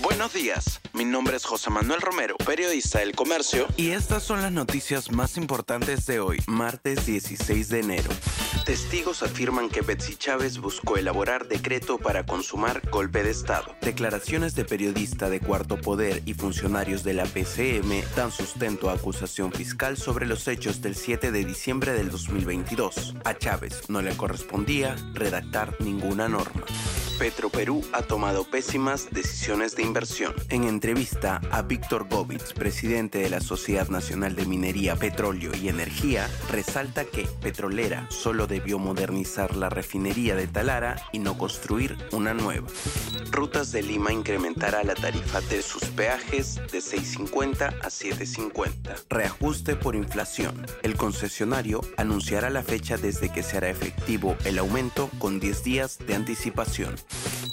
Buenos días, mi nombre es José Manuel Romero, periodista del Comercio, y estas son las noticias más importantes de hoy, martes 16 de enero. Testigos afirman que Betsy Chávez buscó elaborar decreto para consumar golpe de Estado. Declaraciones de periodista de Cuarto Poder y funcionarios de la PCM dan sustento a acusación fiscal sobre los hechos del 7 de diciembre del 2022. A Chávez no le correspondía redactar ninguna norma. Petroperú ha tomado pésimas decisiones de inversión. En entrevista a Víctor Govitz, presidente de la Sociedad Nacional de Minería, Petróleo y Energía, resalta que Petrolera solo debió modernizar la refinería de Talara y no construir una nueva. Rutas de Lima incrementará la tarifa de sus peajes de 6.50 a 7.50. Reajuste por inflación. El concesionario anunciará la fecha desde que se hará efectivo el aumento con 10 días de anticipación.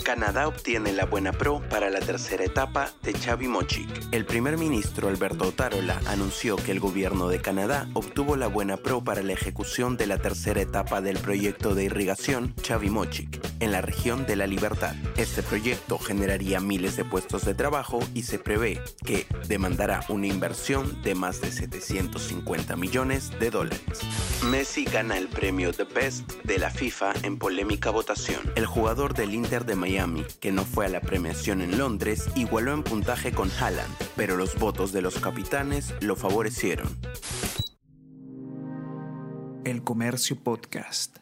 Canadá obtiene la Buena Pro para la tercera etapa de Chavimochic. El primer ministro Alberto Otárola anunció que el gobierno de Canadá obtuvo la Buena Pro para la ejecución de la tercera etapa del proyecto de irrigación Chavimochic en la región de la Libertad. Este proyecto generaría miles de puestos de trabajo y se prevé que demandará una inversión de más de 750 millones de dólares. Messi gana el premio The Best de la FIFA en polémica votación. El jugador del Inter de Miami, que no fue a la premiación en Londres, igualó en puntaje con Haaland, pero los votos de los capitanes lo favorecieron. El Comercio Podcast.